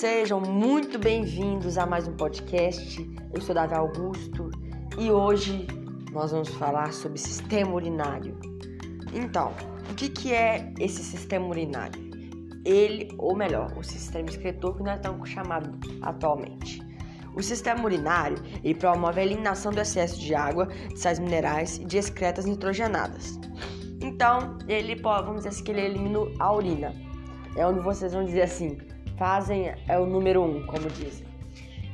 Sejam muito bem-vindos a mais um podcast. Eu sou Davi Augusto e hoje nós vamos falar sobre sistema urinário. Então, o que, que é esse sistema urinário? Ele, ou melhor, o sistema excretor que nós estamos chamando atualmente. O sistema urinário ele promove a eliminação do excesso de água, de sais minerais e de excretas nitrogenadas. Então, ele vamos dizer assim, que ele elimina a urina. É onde vocês vão dizer assim, fazem é o número um, como dizem.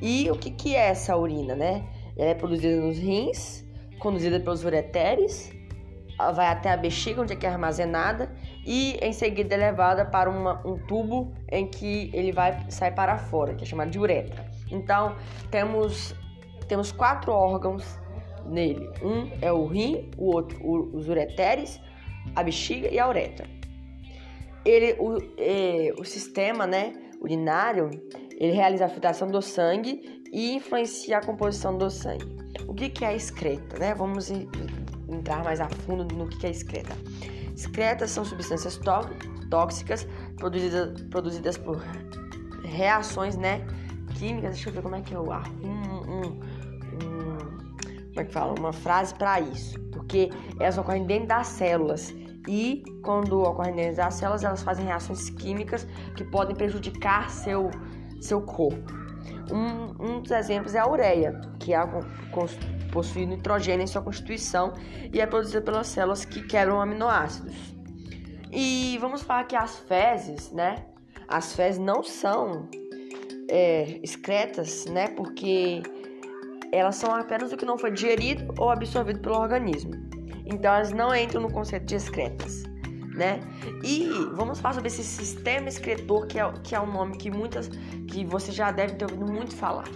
E o que, que é essa urina, né? Ela é produzida nos rins, conduzida pelos ureteres, vai até a bexiga, onde é que é armazenada, e em seguida é levada para uma, um tubo em que ele vai sair para fora, que é chamado de uretra. Então, temos, temos quatro órgãos nele. Um é o rim, o outro o, os ureteres, a bexiga e a uretra. Ele, o, é, o sistema, né, urinário, ele realiza a filtração do sangue e influencia a composição do sangue. O que, que é excreta? Né? Vamos entrar mais a fundo no que, que é excreta. Excretas são substâncias tóxicas produzidas, produzidas por reações né, químicas. Deixa eu ver como é que eu arrumo um, um, um, como é que fala? uma frase para isso. Porque elas ocorrem dentro das células e quando ocorrem das células, elas fazem reações químicas que podem prejudicar seu, seu corpo. Um, um dos exemplos é a ureia, que é possui nitrogênio em sua constituição e é produzida pelas células que quebram aminoácidos. E vamos falar que as fezes, né? As fezes não são é, excretas, né? Porque elas são apenas o que não foi digerido ou absorvido pelo organismo. Então elas não entram no conceito de excretas, né? E vamos falar sobre esse sistema excretor que é, que é um nome que muitas que você já deve ter ouvido muito falar.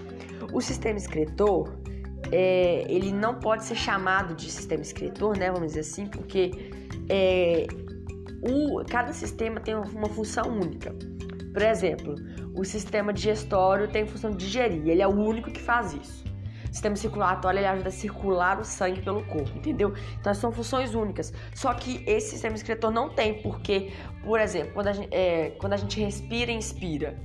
O sistema excretor é, ele não pode ser chamado de sistema excretor, né? Vamos dizer assim, porque é, o, cada sistema tem uma função única. Por exemplo, o sistema digestório tem função de digerir, ele é o único que faz isso. Sistema circulatório ele ajuda a circular o sangue pelo corpo, entendeu? Então são funções únicas. Só que esse sistema excretor não tem, porque, por exemplo, quando a gente, é, quando a gente respira e inspira,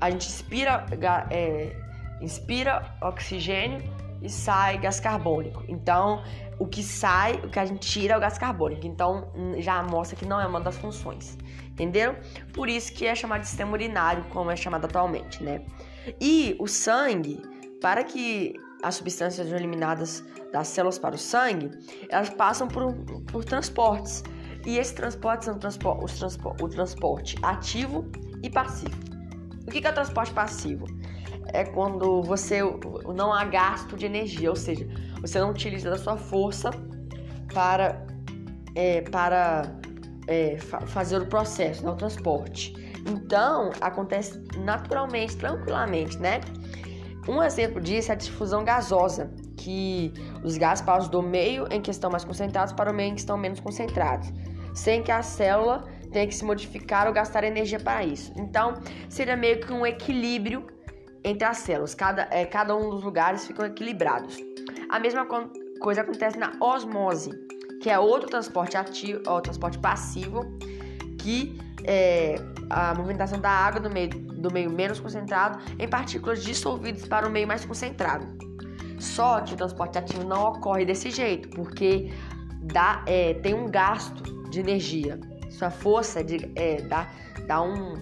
a gente inspira, é, inspira oxigênio e sai gás carbônico. Então, o que sai, o que a gente tira é o gás carbônico. Então, hum, já mostra que não é uma das funções. Entenderam? Por isso que é chamado de sistema urinário, como é chamado atualmente, né? E o sangue, para que as substâncias eliminadas das células para o sangue, elas passam por, por transportes. E esses transportes são os o transporte ativo e passivo. O que é o transporte passivo? É quando você não há gasto de energia, ou seja, você não utiliza da sua força para, é, para é, fa fazer o processo, né, o transporte. Então, acontece naturalmente, tranquilamente, né? Um exemplo disso é a difusão gasosa, que os gases passam do meio em que estão mais concentrados para o meio em que estão menos concentrados, sem que a célula tenha que se modificar ou gastar energia para isso. Então, seria meio que um equilíbrio entre as células, cada, é, cada um dos lugares ficam equilibrados. A mesma coisa acontece na osmose, que é outro transporte ativo, ou transporte passivo, que é a movimentação da água do meio, do meio menos concentrado em partículas dissolvidas para o meio mais concentrado. Só que o transporte ativo não ocorre desse jeito, porque dá, é, tem um gasto de energia. Sua força de, é, dá, dá um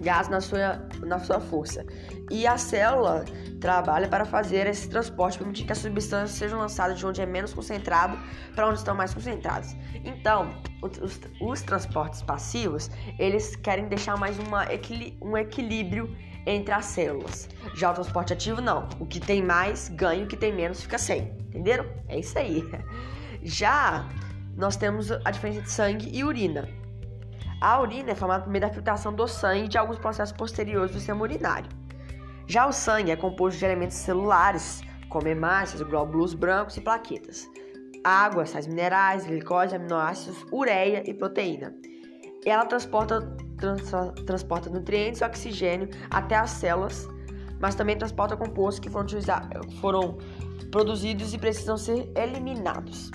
gás na sua, na sua força. E a célula trabalha para fazer esse transporte, permitir que as substâncias sejam lançadas de onde é menos concentrado para onde estão mais concentrados. Então, os, os, transportes passivos, eles querem deixar mais uma, um equilíbrio entre as células. Já o transporte ativo, não. O que tem mais ganha, o que tem menos fica sem. Entenderam? É isso aí. Já nós temos a diferença de sangue e urina. A urina é formada por meio da filtração do sangue de alguns processos posteriores do sistema urinário. Já o sangue é composto de elementos celulares, como hemácias, glóbulos brancos e plaquetas, água, sais minerais, glicose, aminoácidos, ureia e proteína. Ela transporta, trans, transporta nutrientes e oxigênio até as células, mas também transporta compostos que foram, foram produzidos e precisam ser eliminados.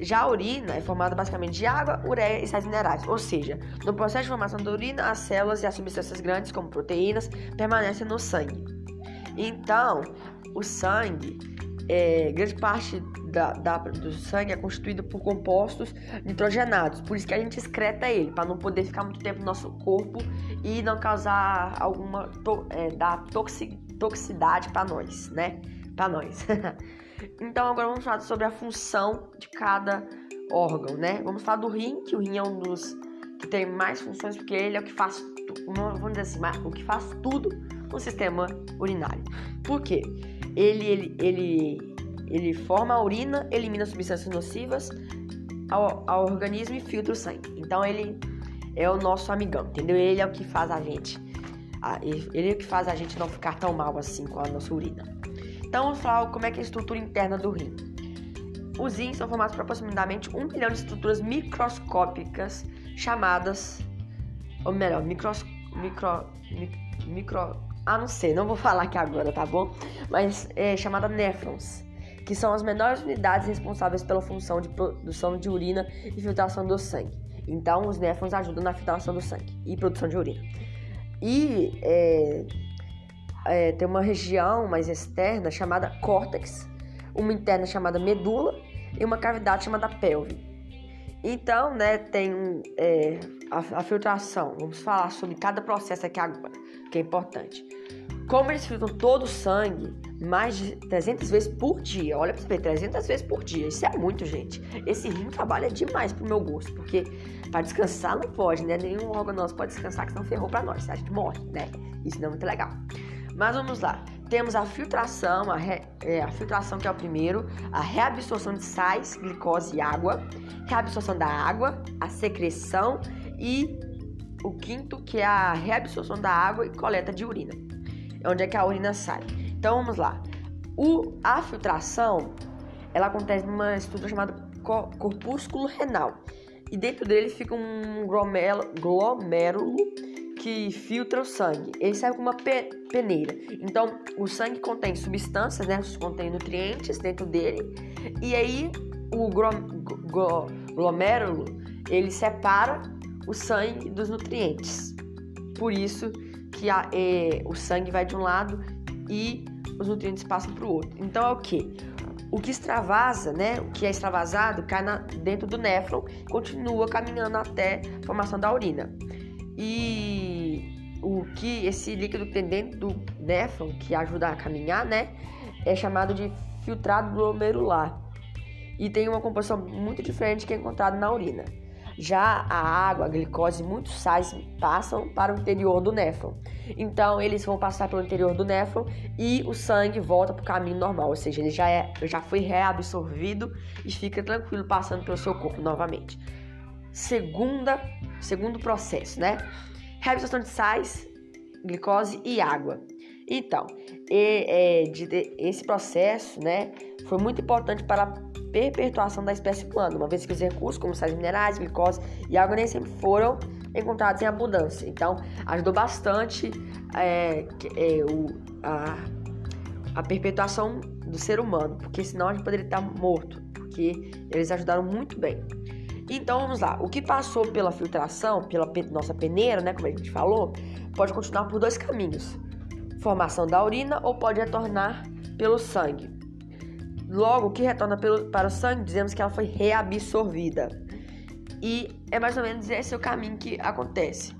Já a urina é formada basicamente de água, ureia e sais minerais, ou seja, no processo de formação da urina, as células e as substâncias grandes, como proteínas, permanecem no sangue. Então, o sangue, é, grande parte da, da, do sangue é constituído por compostos nitrogenados, por isso que a gente excreta ele, para não poder ficar muito tempo no nosso corpo e não causar alguma to, é, da toxi, toxicidade para nós, né? Para nós. então agora vamos falar sobre a função de cada órgão, né? Vamos falar do rim, que o rim é um dos que tem mais funções porque ele é o que faz, vamos dizer assim, o que faz tudo no sistema urinário. Por quê? Ele, ele, ele, ele forma a urina, elimina substâncias nocivas ao, ao organismo e filtra o sangue. Então ele é o nosso amigão, entendeu? Ele é o que faz a gente. Ele é o que faz a gente não ficar tão mal assim com a nossa urina. Então vamos falar como é que é a estrutura interna do rim. Os rins são formados por aproximadamente um milhão de estruturas microscópicas chamadas, ou melhor, micros, micro, micro, ah, não sei, não vou falar aqui agora, tá bom? Mas é chamada néfrons, que são as menores unidades responsáveis pela função de produção de urina e filtração do sangue. Então, os néfrons ajudam na filtração do sangue e produção de urina. E é, é, tem uma região mais externa chamada córtex, uma interna chamada medula e uma cavidade chamada pelve. Então, né, tem é, a, a, filtração. Vamos falar sobre cada processo aqui agora, que é importante. Como eles filtram todo o sangue, mais de 300 vezes por dia. Olha pra você ver, 300 vezes por dia. Isso é muito, gente. Esse rim trabalha demais pro meu gosto, porque para descansar não pode, né? Nenhum órgão nosso pode descansar, que senão ferrou pra nós. A gente morre, né? Isso não é muito legal. Mas vamos lá. Temos a filtração, a, re, é, a filtração que é o primeiro, a reabsorção de sais, glicose e água, reabsorção da água, a secreção e o quinto que é a reabsorção da água e coleta de urina. É onde é que a urina sai. Então vamos lá. O, a filtração ela acontece numa estrutura chamada corpúsculo renal. E dentro dele fica um glomérulo que filtra o sangue. Ele serve como uma pe peneira. Então, o sangue contém substâncias, né? Contém nutrientes dentro dele. E aí, o glomérulo, ele separa o sangue dos nutrientes. Por isso que a, é, o sangue vai de um lado e os nutrientes passam para o outro. Então, é o que? O que extravasa, né? O que é extravasado cai na, dentro do néfron, continua caminhando até a formação da urina. E o que esse líquido que tem dentro do néfron, que ajuda a caminhar, né, é chamado de filtrado glomerular. E tem uma composição muito diferente que é encontrada na urina. Já a água, a glicose e muitos sais passam para o interior do néfron. Então, eles vão passar pelo interior do néfron e o sangue volta para o caminho normal, ou seja, ele já, é, já foi reabsorvido e fica tranquilo passando pelo seu corpo novamente segunda, segundo processo, né? Reabsorção de sais, glicose e água. Então, e, é, de, de, esse processo, né, foi muito importante para a perpetuação da espécie humana, uma vez que os recursos como sais minerais, glicose e água nem sempre foram encontrados em abundância. Então, ajudou bastante é, é, o, a, a perpetuação do ser humano, porque senão a gente poderia estar morto, porque eles ajudaram muito bem. Então vamos lá, o que passou pela filtração, pela nossa peneira, né, como a gente falou, pode continuar por dois caminhos: formação da urina ou pode retornar pelo sangue. Logo, o que retorna pelo, para o sangue, dizemos que ela foi reabsorvida. E é mais ou menos esse o caminho que acontece.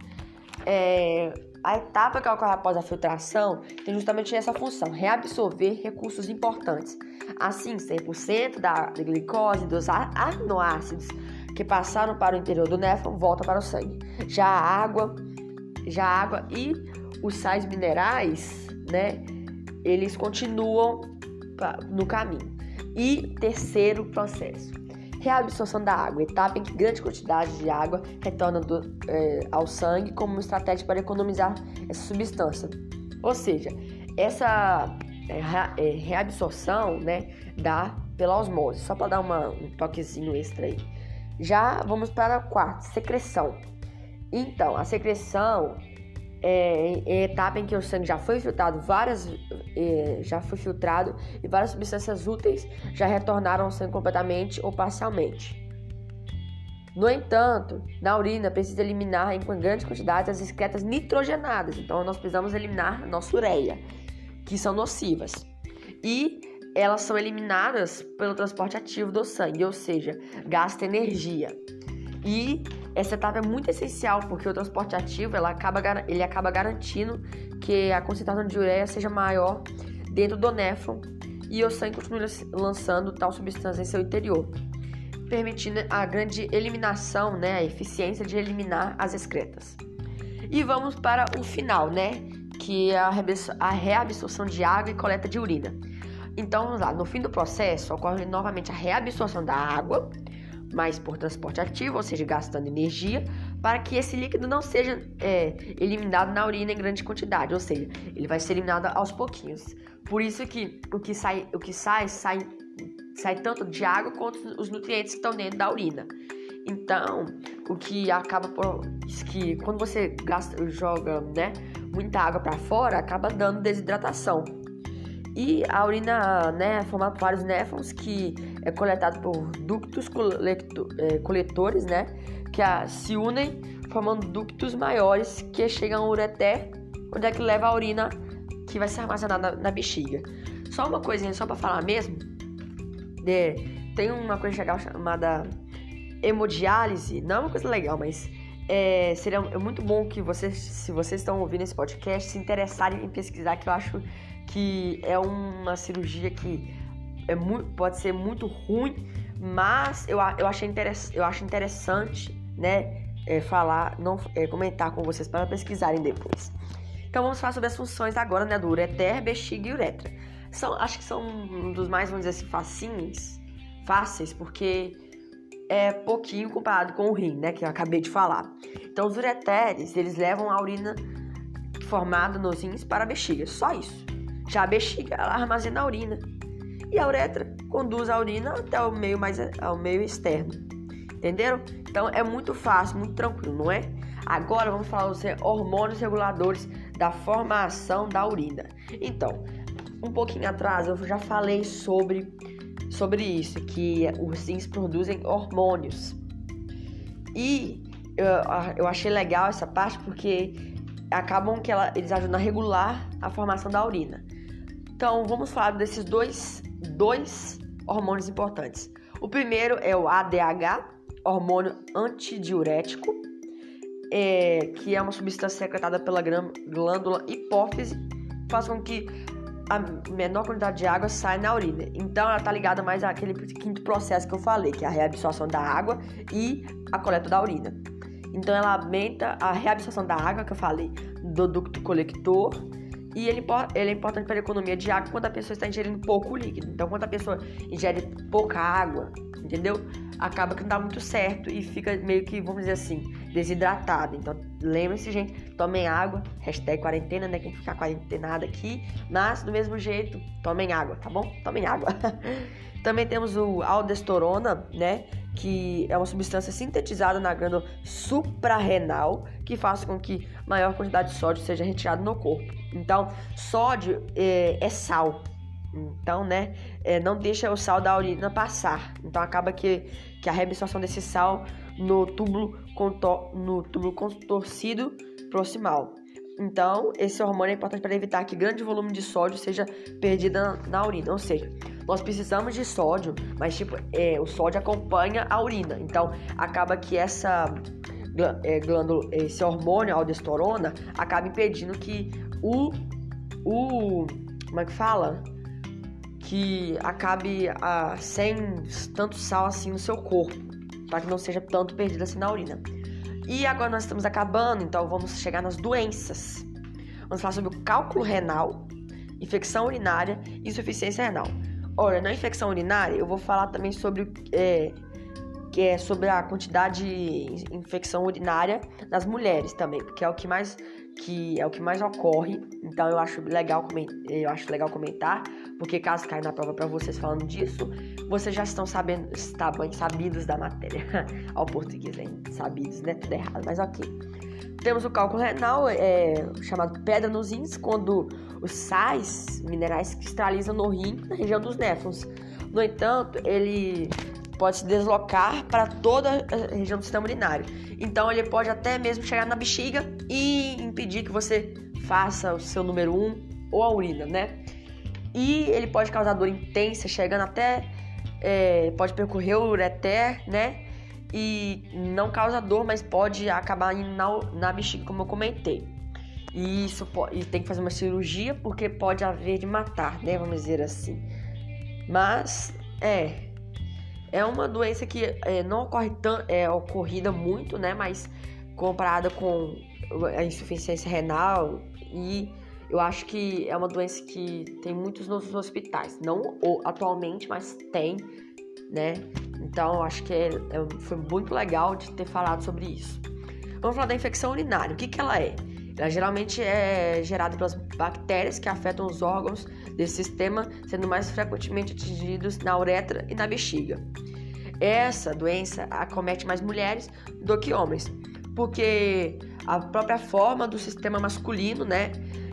É, a etapa que ocorre após a filtração tem justamente essa função, reabsorver recursos importantes. Assim, 100% da glicose dos aminoácidos que passaram para o interior do néfron volta para o sangue. Já a água, já a água e os sais minerais, né, eles continuam no caminho. E terceiro processo, reabsorção da água, etapa em que grande quantidade de água retorna do, é, ao sangue como uma estratégia para economizar essa substância. Ou seja, essa é, é, reabsorção né, dá pela osmose, só para dar uma, um toquezinho extra aí. Já vamos para o quarto, secreção. Então, a secreção é, em etapa em que o sangue já foi filtrado, várias é, já foi filtrado e várias substâncias úteis já retornaram ao sangue completamente ou parcialmente. No entanto, na urina precisa eliminar em grandes quantidades as excretas nitrogenadas. Então nós precisamos eliminar a nossa ureia, que são nocivas. E elas são eliminadas pelo transporte ativo do sangue, ou seja, gasta energia. E essa etapa é muito essencial porque o transporte ativo ela acaba, ele acaba garantindo que a concentração de ureia seja maior dentro do néfron e o sangue continue lançando tal substância em seu interior permitindo a grande eliminação, né, a eficiência de eliminar as excretas. E vamos para o final, né, que é a reabsorção de água e coleta de urina. Então, vamos lá, no fim do processo ocorre novamente a reabsorção da água, mas por transporte ativo, ou seja, gastando energia, para que esse líquido não seja é, eliminado na urina em grande quantidade, ou seja, ele vai ser eliminado aos pouquinhos. Por isso que o que sai, o que sai, sai sai tanto de água quanto os nutrientes que estão dentro da urina. Então, o que acaba por que quando você gasta, joga, né, muita água para fora, acaba dando desidratação. E a urina, né, é formada por vários néfrons que é coletado por ductos é, coletores, né, que a, se unem formando ductos maiores que chegam ao ureter, onde é que leva a urina que vai ser armazenada na, na bexiga. Só uma coisinha só para falar mesmo, tem uma coisa legal chamada hemodiálise. Não é uma coisa legal, mas é, seria muito bom que vocês, se vocês estão ouvindo esse podcast, se interessarem em pesquisar, que eu acho que é uma cirurgia que é muito, pode ser muito ruim, mas eu, eu, achei eu acho interessante, né, é, falar, não, é, comentar com vocês para pesquisarem depois. Então vamos falar sobre as funções agora, né, do ureter, bexiga e uretra são, acho que são um dos mais, vamos dizer assim, facinhos, fáceis, porque é pouquinho comparado com o rim, né, que eu acabei de falar. Então, os ureteres, eles levam a urina formada nos rins para a bexiga, só isso. Já a bexiga, ela armazena a urina. E a uretra conduz a urina até o meio mais ao meio externo. Entenderam? Então é muito fácil, muito tranquilo, não é? Agora vamos falar dos hormônios reguladores da formação da urina. Então, um pouquinho atrás eu já falei sobre, sobre isso, que os rins produzem hormônios. E eu, eu achei legal essa parte porque acabam que ela, eles ajudam a regular a formação da urina. Então vamos falar desses dois, dois hormônios importantes. O primeiro é o ADH, hormônio antidiurético, é, que é uma substância secretada pela glândula hipófise, faz com que a menor quantidade de água sai na urina. Então ela tá ligada mais àquele quinto processo que eu falei, que é a reabsorção da água e a coleta da urina. Então ela aumenta a reabsorção da água, que eu falei, do ducto colector. E ele, ele é importante para a economia de água quando a pessoa está ingerindo pouco líquido. Então, quando a pessoa ingere pouca água, entendeu? Acaba que não dá muito certo e fica meio que, vamos dizer assim, desidratado. Então, lembre-se, gente, tomem água. Hashtag quarentena, né? Quem ficar quarentenado aqui. Mas, do mesmo jeito, tomem água, tá bom? Tomem água. Também temos o aldosterona, né? Que é uma substância sintetizada na glândula suprarrenal que faz com que maior quantidade de sódio seja retirado no corpo. Então, sódio é, é sal. Então, né, é, não deixa o sal da urina passar. Então, acaba que, que a reabsorção desse sal no túbulo, no túbulo contorcido proximal. Então, esse hormônio é importante para evitar que grande volume de sódio seja perdido na, na urina. Ou seja, nós precisamos de sódio, mas tipo, é, o sódio acompanha a urina. Então, acaba que essa é, glândula, esse hormônio, a aldosterona, acaba impedindo que o, o como é que fala? Que acabe a, sem tanto sal assim no seu corpo para que não seja tanto perdido assim na urina. E agora nós estamos acabando, então vamos chegar nas doenças. Vamos falar sobre o cálculo renal, infecção urinária e insuficiência renal. Olha, na infecção urinária eu vou falar também sobre é, que é sobre a quantidade de infecção urinária nas mulheres também, porque é o que mais que é o que mais ocorre. Então eu acho legal eu acho legal comentar, porque caso caia na prova para vocês falando disso, vocês já estão sabendo, está bem sabidos da matéria. Ao português, hein? sabidos, né? Tudo errado, mas ok. Temos o cálculo renal, é, chamado pedra nos rins, quando os sais minerais cristalizam no rim, na região dos néfrons. No entanto, ele pode se deslocar para toda a região do sistema urinário. Então ele pode até mesmo chegar na bexiga e impedir que você faça o seu número 1 um, ou a urina, né? E ele pode causar dor intensa, chegando até é, pode percorrer o ureter, né? E não causa dor, mas pode acabar indo na, na bexiga, como eu comentei. E isso pode, e tem que fazer uma cirurgia porque pode haver de matar, né? Vamos dizer assim. Mas é, é uma doença que é, não ocorre tão, é ocorrida muito, né? Mas comparada com a insuficiência renal e eu acho que é uma doença que tem muitos nos hospitais, não atualmente, mas tem, né? Então acho que é, é, foi muito legal de ter falado sobre isso. Vamos falar da infecção urinária. O que, que ela é? Ela geralmente é gerada pelas bactérias que afetam os órgãos desse sistema, sendo mais frequentemente atingidos na uretra e na bexiga. Essa doença acomete mais mulheres do que homens, porque a própria forma do sistema masculino, né,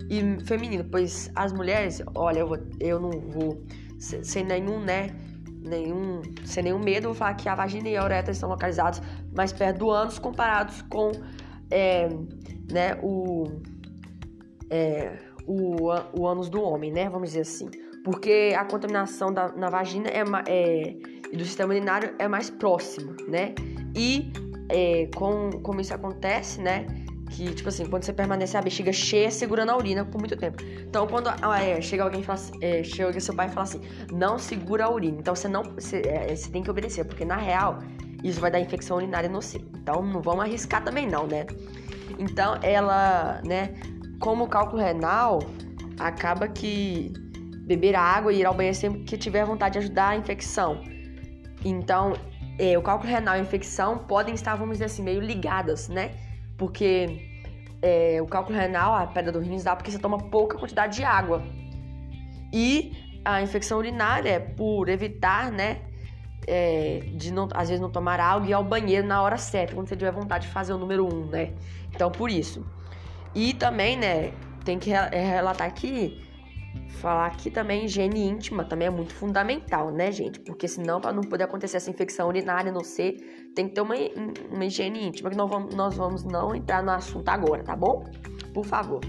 e feminino, pois as mulheres, olha, eu, vou, eu não vou sem nenhum, né, nenhum, sem nenhum medo, vou falar que a vagina e a uretra estão localizados mais perto do ânus comparados com é, né, o, é, o, o ânus do homem, né? Vamos dizer assim. Porque a contaminação da, na vagina é, é, do sistema urinário é mais próximo, né? E é, com, como isso acontece, né? Que, tipo assim, quando você permanece a bexiga cheia, segurando a urina por muito tempo. Então, quando ah, é, chega alguém fala assim, é, chega seu pai e fala assim, não segura a urina. Então, você não, você, é, você tem que obedecer, porque na real, isso vai dar infecção urinária no você. Então, não vamos arriscar também não, né? Então, ela, né, como o cálculo renal, acaba que beber água e ir ao banheiro sempre que tiver vontade de ajudar a infecção. Então, é, o cálculo renal e a infecção podem estar, vamos dizer assim, meio ligadas, né? Porque é, o cálculo renal, a pedra do rins dá porque você toma pouca quantidade de água. E a infecção urinária é por evitar, né? É, de não, às vezes não tomar água e ir ao banheiro na hora certa, quando você tiver vontade de fazer o número 1, um, né? Então, por isso. E também, né, tem que é, relatar aqui, falar aqui também higiene íntima também é muito fundamental, né, gente? Porque senão, para não poder acontecer essa infecção urinária no ser, tem que ter uma, uma higiene íntima, que nós vamos, nós vamos não entrar no assunto agora, tá bom? Por favor.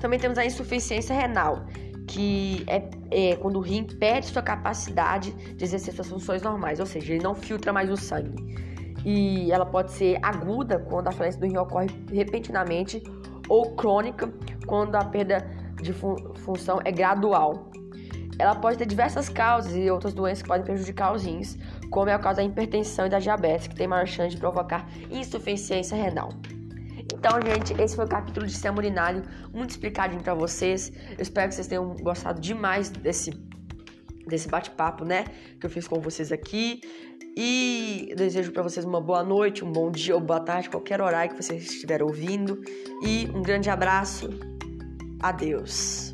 Também temos a insuficiência renal, que é, é, quando o rim perde sua capacidade de exercer suas funções normais, ou seja, ele não filtra mais o sangue. E ela pode ser aguda quando a falência do rim ocorre repentinamente ou crônica quando a perda de fun função é gradual. Ela pode ter diversas causas e outras doenças que podem prejudicar os rins, como é o caso da hipertensão e da diabetes, que tem maior chance de provocar insuficiência renal. Então, gente, esse foi o capítulo de sistema urinário, muito explicadinho para vocês. Eu espero que vocês tenham gostado demais desse, desse bate-papo, né, que eu fiz com vocês aqui. E desejo para vocês uma boa noite, um bom dia ou boa tarde, qualquer horário que vocês estiverem ouvindo. E um grande abraço. Adeus.